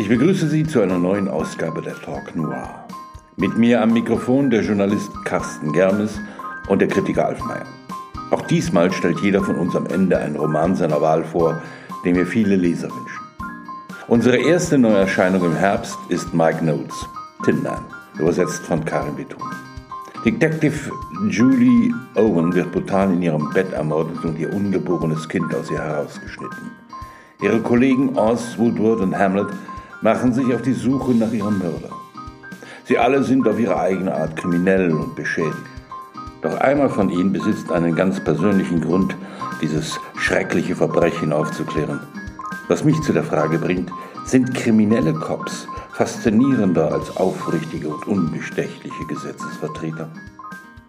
Ich begrüße Sie zu einer neuen Ausgabe der Talk Noir. Mit mir am Mikrofon der Journalist Carsten Germes und der Kritiker Alf Meyer. Auch diesmal stellt jeder von uns am Ende einen Roman seiner Wahl vor, den wir viele Leser wünschen. Unsere erste Neuerscheinung im Herbst ist Mike Knowles, Tin Man, übersetzt von Karin Beton. Detective Julie Owen wird brutal in ihrem Bett ermordet und ihr ungeborenes Kind aus ihr herausgeschnitten. Ihre Kollegen Oz, Woodward und Hamlet machen sich auf die Suche nach ihrem Mörder. Sie alle sind auf ihre eigene Art kriminell und beschädigt. Doch einmal von ihnen besitzt einen ganz persönlichen Grund, dieses schreckliche Verbrechen aufzuklären. Was mich zu der Frage bringt, sind kriminelle Cops faszinierender als aufrichtige und unbestechliche Gesetzesvertreter?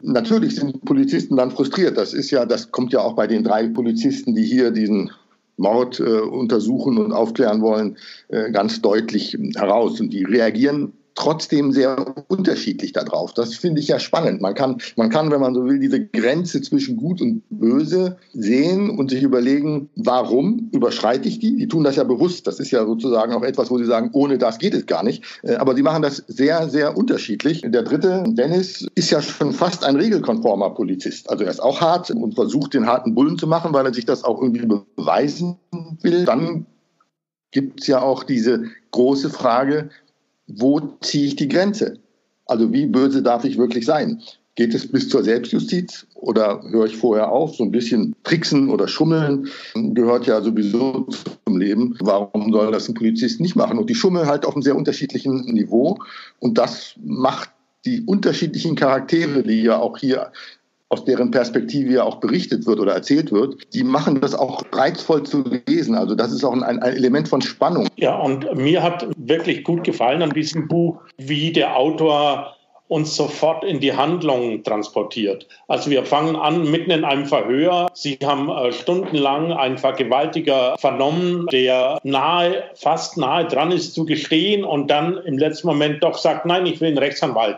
Natürlich sind Polizisten dann frustriert. Das ist ja, das kommt ja auch bei den drei Polizisten, die hier diesen Mord äh, untersuchen und aufklären wollen, äh, ganz deutlich heraus. Und die reagieren trotzdem sehr unterschiedlich darauf. Das finde ich ja spannend. Man kann, man kann, wenn man so will, diese Grenze zwischen Gut und Böse sehen und sich überlegen, warum überschreite ich die? Die tun das ja bewusst. Das ist ja sozusagen auch etwas, wo sie sagen, ohne das geht es gar nicht. Äh, aber sie machen das sehr, sehr unterschiedlich. Der dritte, Dennis, ist ja schon fast ein regelkonformer Polizist. Also er ist auch hart und versucht, den harten Bullen zu machen, weil er sich das auch irgendwie beweisen will. Dann gibt es ja auch diese große Frage, wo ziehe ich die Grenze? Also wie böse darf ich wirklich sein? Geht es bis zur Selbstjustiz oder höre ich vorher auf? So ein bisschen tricksen oder schummeln gehört ja sowieso zum Leben. Warum soll das ein Polizist nicht machen? Und die schummeln halt auf einem sehr unterschiedlichen Niveau. Und das macht die unterschiedlichen Charaktere, die ja auch hier aus deren Perspektive ja auch berichtet wird oder erzählt wird, die machen das auch reizvoll zu lesen. Also das ist auch ein, ein, Element von Spannung. Ja, und mir hat wirklich gut gefallen an diesem Buch, wie der Autor uns sofort in die Handlung transportiert. Also wir fangen an mitten in einem Verhör. Sie haben äh, stundenlang einen Vergewaltiger vernommen, der nahe, fast nahe dran ist zu gestehen und dann im letzten Moment doch sagt, nein, ich will einen Rechtsanwalt.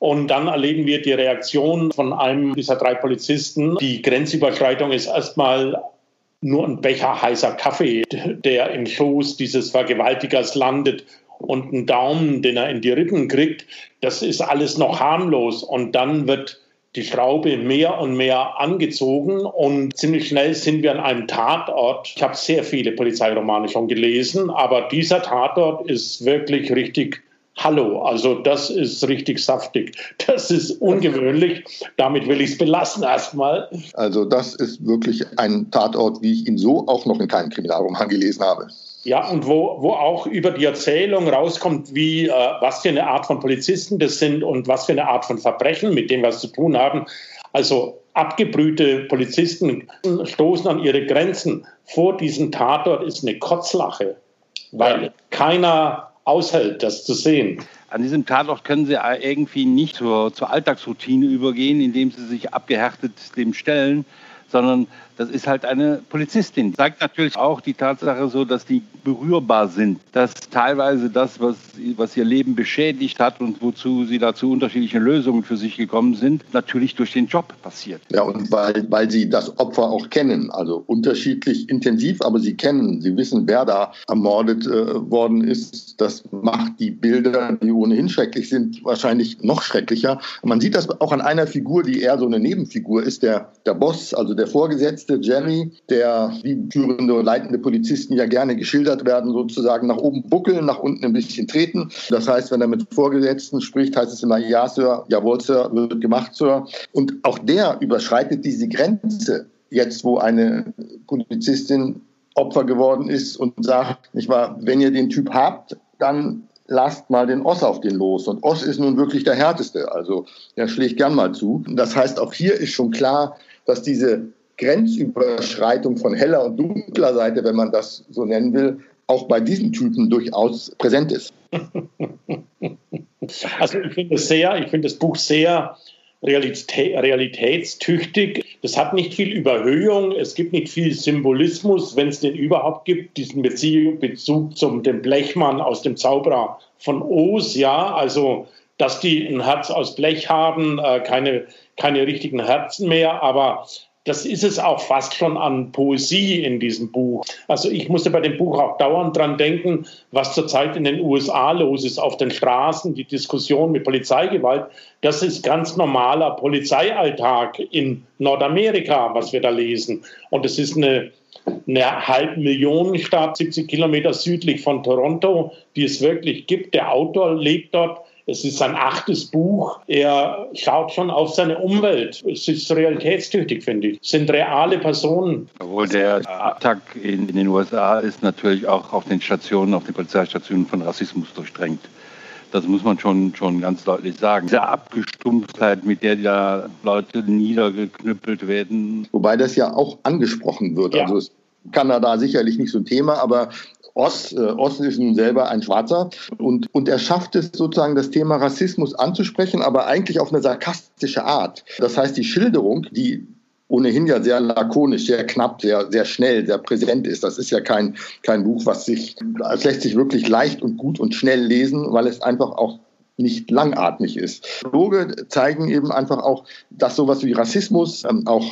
Und dann erleben wir die Reaktion von einem dieser drei Polizisten. Die Grenzüberschreitung ist erstmal nur ein Becher heißer Kaffee, der im Schoß dieses Vergewaltigers landet und einen Daumen, den er in die Rippen kriegt. Das ist alles noch harmlos. Und dann wird die Schraube mehr und mehr angezogen und ziemlich schnell sind wir an einem Tatort. Ich habe sehr viele Polizeiromane schon gelesen, aber dieser Tatort ist wirklich richtig Hallo, also das ist richtig saftig. Das ist ungewöhnlich. Damit will ich es belassen erstmal. Also das ist wirklich ein Tatort, wie ich ihn so auch noch in keinem Kriminalroman gelesen habe. Ja, und wo, wo auch über die Erzählung rauskommt, wie, äh, was für eine Art von Polizisten das sind und was für eine Art von Verbrechen, mit dem wir es zu tun haben. Also abgebrühte Polizisten stoßen an ihre Grenzen. Vor diesem Tatort ist eine Kotzlache, weil keiner aushält, das zu sehen. An diesem Tatort können Sie irgendwie nicht zur, zur Alltagsroutine übergehen, indem Sie sich abgehärtet dem stellen, sondern das ist halt eine Polizistin. Zeigt natürlich auch die Tatsache so, dass die berührbar sind, dass teilweise das, was, was ihr Leben beschädigt hat und wozu sie da zu unterschiedlichen Lösungen für sich gekommen sind, natürlich durch den Job passiert. Ja, und weil, weil sie das Opfer auch kennen, also unterschiedlich intensiv, aber sie kennen, sie wissen, wer da ermordet äh, worden ist. Das macht die Bilder, die ohnehin schrecklich sind, wahrscheinlich noch schrecklicher. man sieht das auch an einer Figur, die eher so eine Nebenfigur ist, der, der Boss, also der Vorgesetzte, Poliziste Jerry, der wie führende und leitende Polizisten ja gerne geschildert werden, sozusagen nach oben buckeln, nach unten ein bisschen treten. Das heißt, wenn er mit Vorgesetzten spricht, heißt es immer, ja, Sir, jawohl, Sir, wird gemacht, Sir. Und auch der überschreitet diese Grenze jetzt, wo eine Polizistin Opfer geworden ist und sagt, nicht wahr, wenn ihr den Typ habt, dann lasst mal den Oss auf den los. Und Oss ist nun wirklich der härteste, also der schlägt gern mal zu. Das heißt, auch hier ist schon klar, dass diese Grenzüberschreitung von heller und dunkler Seite, wenn man das so nennen will, auch bei diesen Typen durchaus präsent ist. Also ich finde es sehr, ich finde das Buch sehr realitätstüchtig. Das hat nicht viel Überhöhung, es gibt nicht viel Symbolismus, wenn es den überhaupt gibt, diesen Bezug zum dem Blechmann aus dem Zauberer von Oz, ja, also dass die ein Herz aus Blech haben, äh, keine, keine richtigen Herzen mehr, aber das ist es auch fast schon an Poesie in diesem Buch. Also ich musste bei dem Buch auch dauernd dran denken, was zurzeit in den USA los ist auf den Straßen, die Diskussion mit Polizeigewalt. Das ist ganz normaler Polizeialltag in Nordamerika, was wir da lesen. Und es ist eine eine Halbmillionenstadt, 70 Kilometer südlich von Toronto, die es wirklich gibt. Der Autor lebt dort. Es ist sein achtes Buch. Er schaut schon auf seine Umwelt. Es ist realitätstüchtig, finde ich. Es sind reale Personen. Obwohl der Attack in, in den USA ist natürlich auch auf den Stationen, auf den Polizeistationen von Rassismus durchdrängt. Das muss man schon, schon ganz deutlich sagen. Diese Abgestumpftheit, mit der da Leute niedergeknüppelt werden. Wobei das ja auch angesprochen wird. Ja. Also ist Kanada sicherlich nicht so ein Thema, aber Ost, äh, Ost ist nun selber ein Schwarzer und, und er schafft es sozusagen, das Thema Rassismus anzusprechen, aber eigentlich auf eine sarkastische Art. Das heißt, die Schilderung, die ohnehin ja sehr lakonisch, sehr knapp, sehr, sehr schnell, sehr präsent ist. Das ist ja kein, kein Buch, was sich, es lässt sich wirklich leicht und gut und schnell lesen, weil es einfach auch nicht langatmig ist. Loge zeigen eben einfach auch, dass sowas wie Rassismus, ähm, auch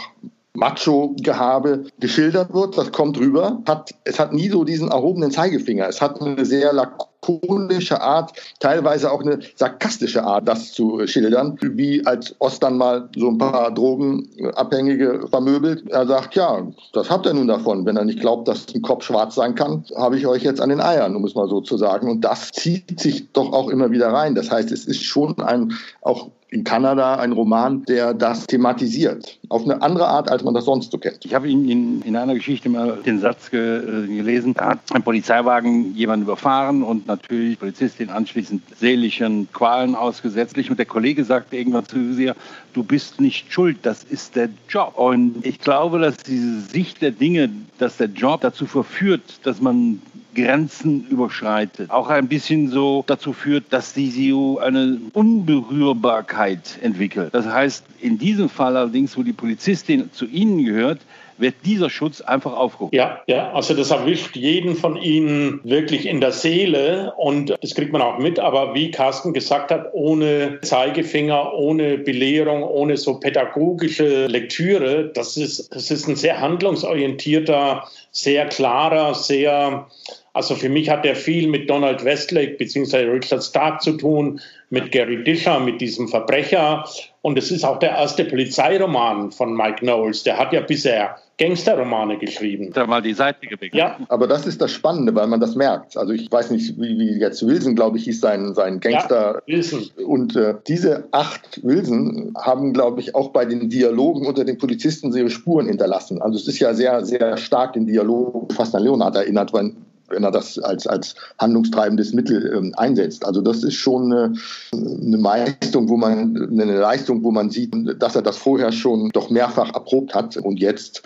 Macho-Gehabe geschildert wird. Das kommt rüber. Hat, es hat nie so diesen erhobenen Zeigefinger. Es hat eine sehr lakonische Art, teilweise auch eine sarkastische Art, das zu schildern. Wie als Ost dann mal so ein paar Drogenabhängige vermöbelt. Er sagt, ja, das habt ihr nun davon. Wenn er nicht glaubt, dass ein Kopf schwarz sein kann, habe ich euch jetzt an den Eiern, um es mal so zu sagen. Und das zieht sich doch auch immer wieder rein. Das heißt, es ist schon ein auch in Kanada ein Roman, der das thematisiert. Auf eine andere Art, als man das sonst so kennt. Ich habe in, in, in einer Geschichte mal den Satz ge, äh, gelesen, da hat ein Polizeiwagen jemanden überfahren und natürlich die Polizistin anschließend seelischen Qualen ausgesetzt. Und der Kollege sagte irgendwann zu ihr, du bist nicht schuld, das ist der Job. Und ich glaube, dass diese Sicht der Dinge, dass der Job dazu verführt, dass man Grenzen überschreitet. Auch ein bisschen so dazu führt, dass die SIU eine Unberührbarkeit entwickelt. Das heißt, in diesem Fall allerdings, wo die Polizistin zu Ihnen gehört, wird dieser Schutz einfach aufgehoben. Ja, ja, also das erwischt jeden von Ihnen wirklich in der Seele und das kriegt man auch mit. Aber wie Carsten gesagt hat, ohne Zeigefinger, ohne Belehrung, ohne so pädagogische Lektüre, das ist, das ist ein sehr handlungsorientierter, sehr klarer, sehr also für mich hat er viel mit Donald Westlake bzw. Richard Stark zu tun, mit Gary Disher, mit diesem Verbrecher. Und es ist auch der erste Polizeiroman von Mike Knowles. Der hat ja bisher Gangsterromane geschrieben. Da mal die Seite geweckt. Ja. Aber das ist das Spannende, weil man das merkt. Also ich weiß nicht, wie, wie jetzt Wilson, glaube ich, hieß sein, sein Gangster. Ja, Wilson. Und äh, diese acht Wilson haben, glaube ich, auch bei den Dialogen unter den Polizisten ihre Spuren hinterlassen. Also es ist ja sehr, sehr stark den Dialog fast an Leonard erinnert, weil wenn er das als, als handlungstreibendes Mittel ähm, einsetzt. Also das ist schon eine, eine Leistung, wo man eine Leistung, wo man sieht, dass er das vorher schon doch mehrfach erprobt hat und jetzt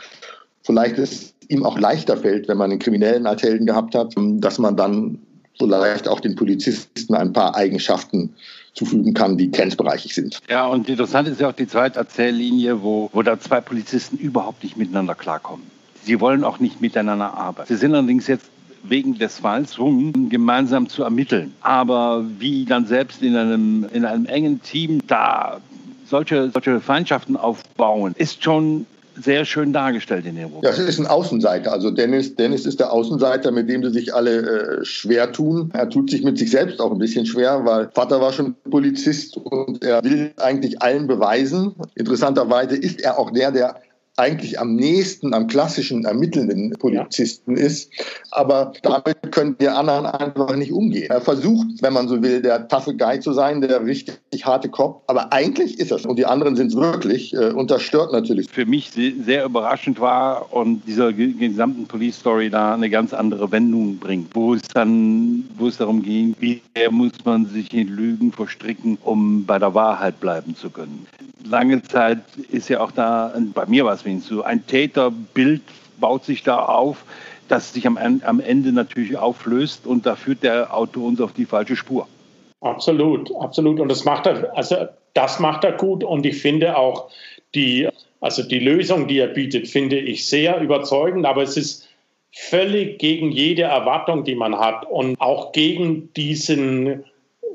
vielleicht es ihm auch leichter fällt, wenn man einen Kriminellen als Helden gehabt hat, dass man dann vielleicht auch den Polizisten ein paar Eigenschaften zufügen kann, die grenzbereichig sind. Ja, und interessant ist ja auch die zweite Erzähllinie, wo, wo da zwei Polizisten überhaupt nicht miteinander klarkommen. Sie wollen auch nicht miteinander arbeiten. Sie sind allerdings jetzt wegen des Falls rum, gemeinsam zu ermitteln. Aber wie dann selbst in einem, in einem engen Team da solche, solche Feindschaften aufbauen, ist schon sehr schön dargestellt in dem Roman. Das ist ein Außenseiter. Also Dennis, Dennis ist der Außenseiter, mit dem sie sich alle äh, schwer tun. Er tut sich mit sich selbst auch ein bisschen schwer, weil Vater war schon Polizist und er will eigentlich allen beweisen. Interessanterweise ist er auch der, der eigentlich am nächsten am klassischen ermittelnden Polizisten ja. ist. Aber damit können die anderen einfach nicht umgehen. Er versucht, wenn man so will, der taffe Guy zu sein, der richtig harte Kopf. Aber eigentlich ist es. Und die anderen sind es wirklich. Äh, und das stört natürlich. Für mich sehr überraschend war und dieser gesamten Police Story da eine ganz andere Wendung bringt, wo es dann, wo es darum ging, wie muss man sich in Lügen verstricken, um bei der Wahrheit bleiben zu können lange Zeit ist ja auch da, bei mir war es wenigstens so, ein Täterbild baut sich da auf, das sich am, am Ende natürlich auflöst und da führt der Autor uns auf die falsche Spur. Absolut, absolut. Und das macht er, also das macht er gut und ich finde auch die, also die Lösung, die er bietet, finde ich sehr überzeugend, aber es ist völlig gegen jede Erwartung, die man hat und auch gegen diesen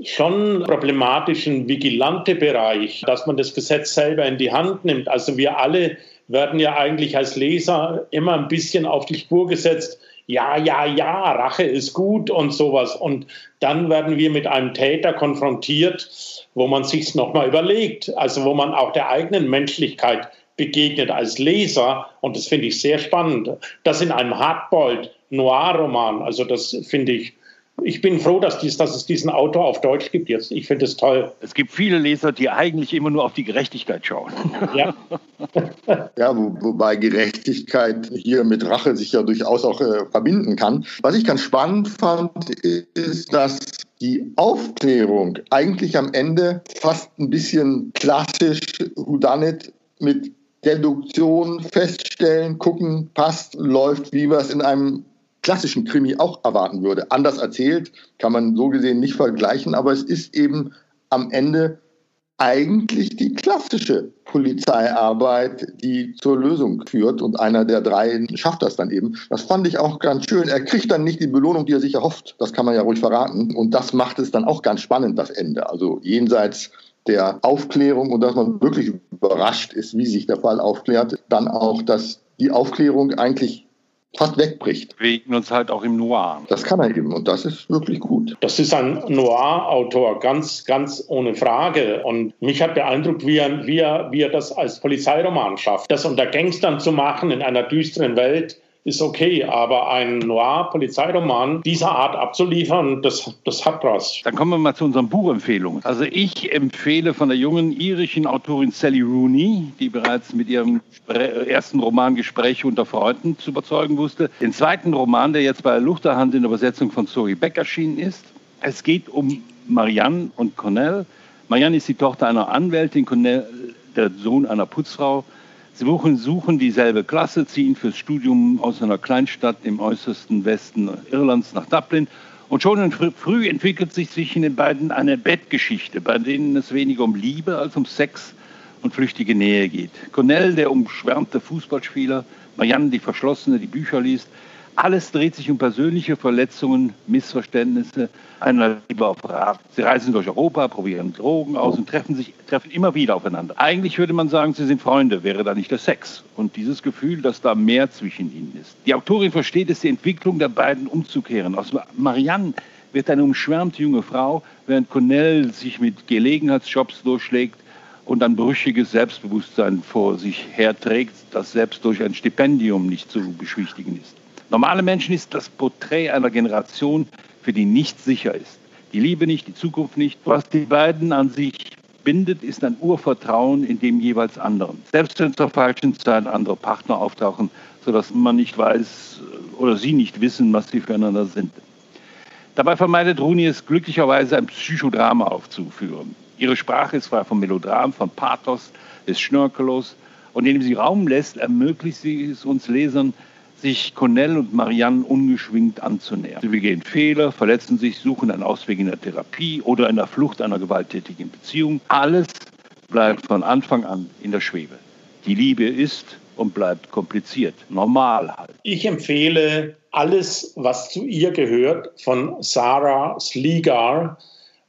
schon problematischen Vigilante-Bereich, dass man das Gesetz selber in die Hand nimmt. Also wir alle werden ja eigentlich als Leser immer ein bisschen auf die Spur gesetzt. Ja, ja, ja, Rache ist gut und sowas. Und dann werden wir mit einem Täter konfrontiert, wo man sich nochmal überlegt, also wo man auch der eigenen Menschlichkeit begegnet als Leser. Und das finde ich sehr spannend. Das in einem Hardboiled Noir-Roman, also das finde ich ich bin froh, dass, dies, dass, es diesen Autor auf Deutsch gibt jetzt. Ich finde es toll. Es gibt viele Leser, die eigentlich immer nur auf die Gerechtigkeit schauen. Ja, ja wo, wobei Gerechtigkeit hier mit Rache sich ja durchaus auch äh, verbinden kann. Was ich ganz spannend fand, ist, dass die Aufklärung eigentlich am Ende fast ein bisschen klassisch Houdanet mit Deduktion feststellen, gucken, passt, läuft, wie wir es in einem klassischen Krimi auch erwarten würde. Anders erzählt, kann man so gesehen nicht vergleichen, aber es ist eben am Ende eigentlich die klassische Polizeiarbeit, die zur Lösung führt. Und einer der drei schafft das dann eben. Das fand ich auch ganz schön. Er kriegt dann nicht die Belohnung, die er sich erhofft. Das kann man ja ruhig verraten. Und das macht es dann auch ganz spannend, das Ende. Also jenseits der Aufklärung und dass man wirklich überrascht ist, wie sich der Fall aufklärt, dann auch, dass die Aufklärung eigentlich fast wegbricht. Wegen uns halt auch im Noir. Das kann er eben und das ist wirklich gut. Das ist ein Noir-Autor, ganz, ganz ohne Frage. Und mich hat beeindruckt, wie er, wie, er, wie er das als Polizeiroman schafft. Das unter Gangstern zu machen in einer düsteren Welt, ist okay, aber ein Noir-Polizeiroman dieser Art abzuliefern, das, das hat was. Dann kommen wir mal zu unseren Buchempfehlungen. Also ich empfehle von der jungen irischen Autorin Sally Rooney, die bereits mit ihrem ersten Roman Gespräche unter Freunden zu überzeugen wusste, den zweiten Roman, der jetzt bei Luchterhand in Übersetzung von Zoe Beck erschienen ist. Es geht um Marianne und Cornell. Marianne ist die Tochter einer Anwältin, Cornell der Sohn einer Putzfrau. Suchen, suchen dieselbe Klasse, ziehen fürs Studium aus einer Kleinstadt im äußersten Westen Irlands nach Dublin. Und schon früh entwickelt sich zwischen den beiden eine Bettgeschichte, bei denen es weniger um Liebe als um Sex und flüchtige Nähe geht. Cornell, der umschwärmte Fußballspieler, Marianne, die Verschlossene, die Bücher liest, alles dreht sich um persönliche Verletzungen, Missverständnisse, einer Liebe auf Rat. Sie reisen durch Europa, probieren Drogen aus und treffen sich treffen immer wieder aufeinander. Eigentlich würde man sagen, sie sind Freunde, wäre da nicht der Sex und dieses Gefühl, dass da mehr zwischen ihnen ist. Die Autorin versteht es, die Entwicklung der beiden umzukehren. Aus Marianne wird eine umschwärmte junge Frau, während Cornell sich mit Gelegenheitsjobs durchschlägt und ein brüchiges Selbstbewusstsein vor sich herträgt, das selbst durch ein Stipendium nicht zu beschwichtigen ist. Normale Menschen ist das Porträt einer Generation, für die nichts sicher ist. Die Liebe nicht, die Zukunft nicht. Was die beiden an sich bindet, ist ein Urvertrauen in dem jeweils anderen. Selbst wenn zur falschen Zeit andere Partner auftauchen, sodass man nicht weiß oder sie nicht wissen, was sie füreinander sind. Dabei vermeidet Runi es glücklicherweise, ein Psychodrama aufzuführen. Ihre Sprache ist frei von Melodram, von Pathos, ist schnörkellos und indem sie Raum lässt, ermöglicht sie es uns Lesern, sich Cornell und Marianne ungeschwingt anzunähern. Sie begehen Fehler, verletzen sich, suchen einen Ausweg in der Therapie oder in der Flucht einer gewalttätigen Beziehung. Alles bleibt von Anfang an in der Schwebe. Die Liebe ist und bleibt kompliziert, normal halt. Ich empfehle alles, was zu ihr gehört, von Sarah Sligar,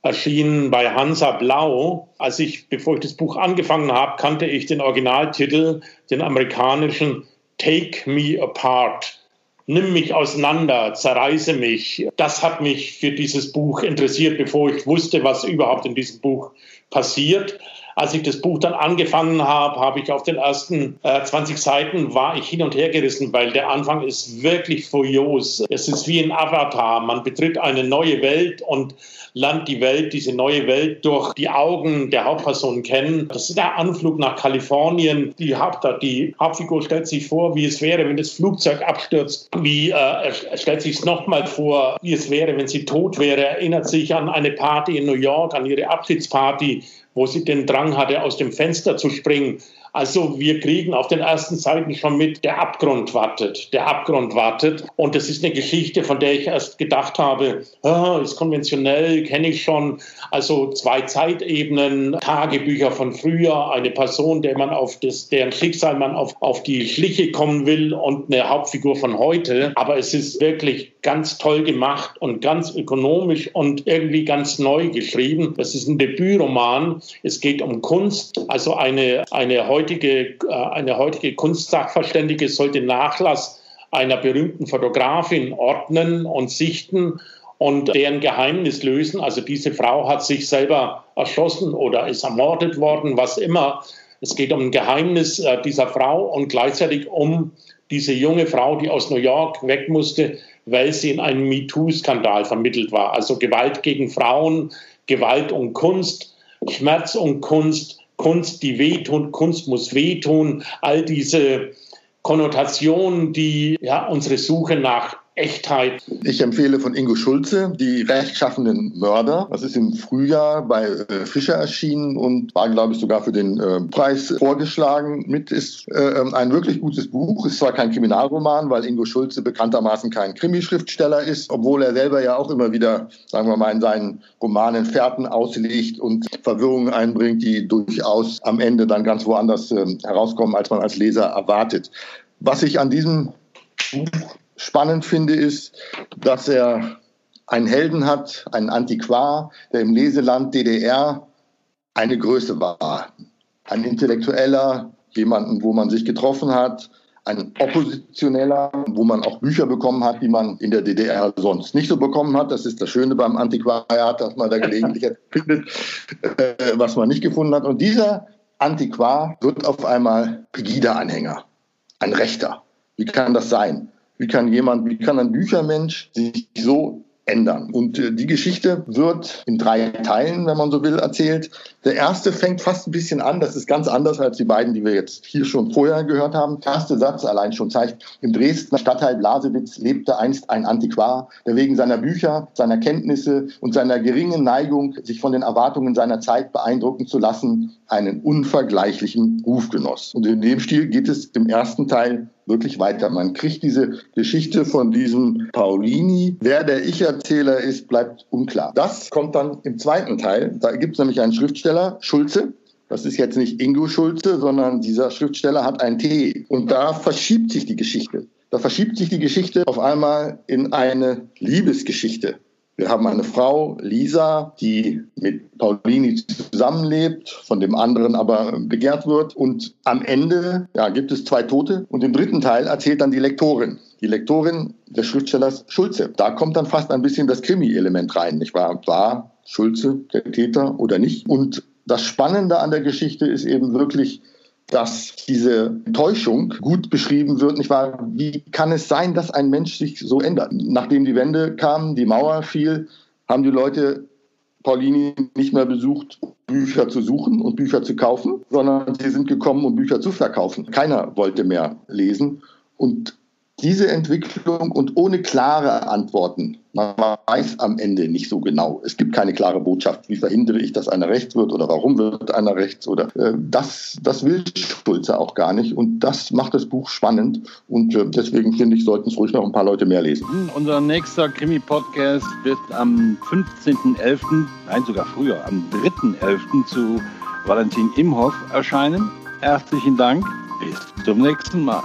erschienen bei Hansa Blau. Als ich, bevor ich das Buch angefangen habe, kannte ich den Originaltitel, den amerikanischen Take Me Apart. Nimm mich auseinander, zerreiße mich. Das hat mich für dieses Buch interessiert, bevor ich wusste, was überhaupt in diesem Buch passiert. Als ich das Buch dann angefangen habe, habe ich auf den ersten äh, 20 Seiten war ich hin und her gerissen, weil der Anfang ist wirklich furios. Es ist wie ein Avatar. Man betritt eine neue Welt und lernt die Welt, diese neue Welt durch die Augen der Hauptperson kennen. Das ist der Anflug nach Kalifornien. Die, Haupt, die Hauptfigur stellt sich vor, wie es wäre, wenn das Flugzeug abstürzt. Wie, äh, er stellt sich nochmal vor, wie es wäre, wenn sie tot wäre. Er erinnert sich an eine Party in New York, an ihre Abschiedsparty, wo sie den Drang hatte, aus dem Fenster zu springen. Also wir kriegen auf den ersten Seiten schon mit, der Abgrund wartet, der Abgrund wartet. Und das ist eine Geschichte, von der ich erst gedacht habe, oh, ist konventionell, kenne ich schon. Also zwei Zeitebenen, Tagebücher von früher, eine Person, der man auf das, deren Schicksal man auf, auf die Schliche kommen will und eine Hauptfigur von heute. Aber es ist wirklich ganz toll gemacht und ganz ökonomisch und irgendwie ganz neu geschrieben. Das ist ein Debütroman. Es geht um Kunst, also eine, eine heutige, äh, eine heutige Kunstsachverständige sollte Nachlass einer berühmten Fotografin ordnen und sichten und deren Geheimnis lösen. Also diese Frau hat sich selber erschossen oder ist ermordet worden, was immer. Es geht um ein Geheimnis äh, dieser Frau und gleichzeitig um diese junge Frau, die aus New York weg musste, weil sie in einem MeToo-Skandal vermittelt war. Also Gewalt gegen Frauen, Gewalt und Kunst, Schmerz und Kunst, Kunst, die wehtun, Kunst muss wehtun, all diese Konnotationen, die ja, unsere Suche nach Echtheit. Ich empfehle von Ingo Schulze die rechtschaffenden Mörder. Das ist im Frühjahr bei äh, Fischer erschienen und war, glaube ich, sogar für den äh, Preis vorgeschlagen. Mit ist äh, ähm, ein wirklich gutes Buch. Ist zwar kein Kriminalroman, weil Ingo Schulze bekanntermaßen kein Krimischriftsteller ist, obwohl er selber ja auch immer wieder, sagen wir mal, in seinen Romanen Fährten auslegt und Verwirrungen einbringt, die durchaus am Ende dann ganz woanders äh, herauskommen, als man als Leser erwartet. Was ich an diesem Buch spannend finde, ist, dass er einen Helden hat, einen Antiquar, der im Leseland DDR eine Größe war. Ein Intellektueller, jemanden, wo man sich getroffen hat, ein Oppositioneller, wo man auch Bücher bekommen hat, die man in der DDR sonst nicht so bekommen hat. Das ist das Schöne beim Antiquariat, dass man da gelegentlich findet, äh, was man nicht gefunden hat. Und dieser Antiquar wird auf einmal Pegida-Anhänger, ein Rechter. Wie kann das sein? Wie kann jemand, wie kann ein Büchermensch sich so ändern. Und äh, die Geschichte wird in drei Teilen, wenn man so will, erzählt. Der erste fängt fast ein bisschen an, das ist ganz anders als die beiden, die wir jetzt hier schon vorher gehört haben. Der erste Satz allein schon zeigt, im Dresdner Stadtteil Blasewitz lebte einst ein Antiquar, der wegen seiner Bücher, seiner Kenntnisse und seiner geringen Neigung, sich von den Erwartungen seiner Zeit beeindrucken zu lassen, einen unvergleichlichen Ruf genoss. Und in dem Stil geht es im ersten Teil wirklich weiter. Man kriegt diese Geschichte von diesem Paulini. Wer der Ich-Erzähler ist, bleibt unklar. Das kommt dann im zweiten Teil. Da gibt es nämlich einen Schriftsteller, Schulze, das ist jetzt nicht Ingo Schulze, sondern dieser Schriftsteller hat ein T. Und da verschiebt sich die Geschichte. Da verschiebt sich die Geschichte auf einmal in eine Liebesgeschichte. Wir haben eine Frau, Lisa, die mit Paulini zusammenlebt, von dem anderen aber begehrt wird. Und am Ende ja, gibt es zwei Tote. Und im dritten Teil erzählt dann die Lektorin. Die Lektorin des Schriftstellers Schulze. Da kommt dann fast ein bisschen das Krimi-Element rein, nicht wahr? War Schulze der Täter oder nicht? Und das Spannende an der Geschichte ist eben wirklich, dass diese Täuschung gut beschrieben wird, nicht wahr? Wie kann es sein, dass ein Mensch sich so ändert? Nachdem die Wende kam, die Mauer fiel, haben die Leute Paulini nicht mehr besucht, Bücher zu suchen und Bücher zu kaufen, sondern sie sind gekommen, um Bücher zu verkaufen. Keiner wollte mehr lesen. Und diese Entwicklung und ohne klare Antworten. Man weiß am Ende nicht so genau. Es gibt keine klare Botschaft. Wie verhindere ich, dass einer rechts wird oder warum wird einer rechts oder äh, das, das will Schulze auch gar nicht und das macht das Buch spannend und äh, deswegen finde ich, sollten es ruhig noch ein paar Leute mehr lesen. Unser nächster Krimi-Podcast wird am 15.11., nein sogar früher, am 3.11. zu Valentin Imhoff erscheinen. Herzlichen Dank. Bis zum nächsten Mal.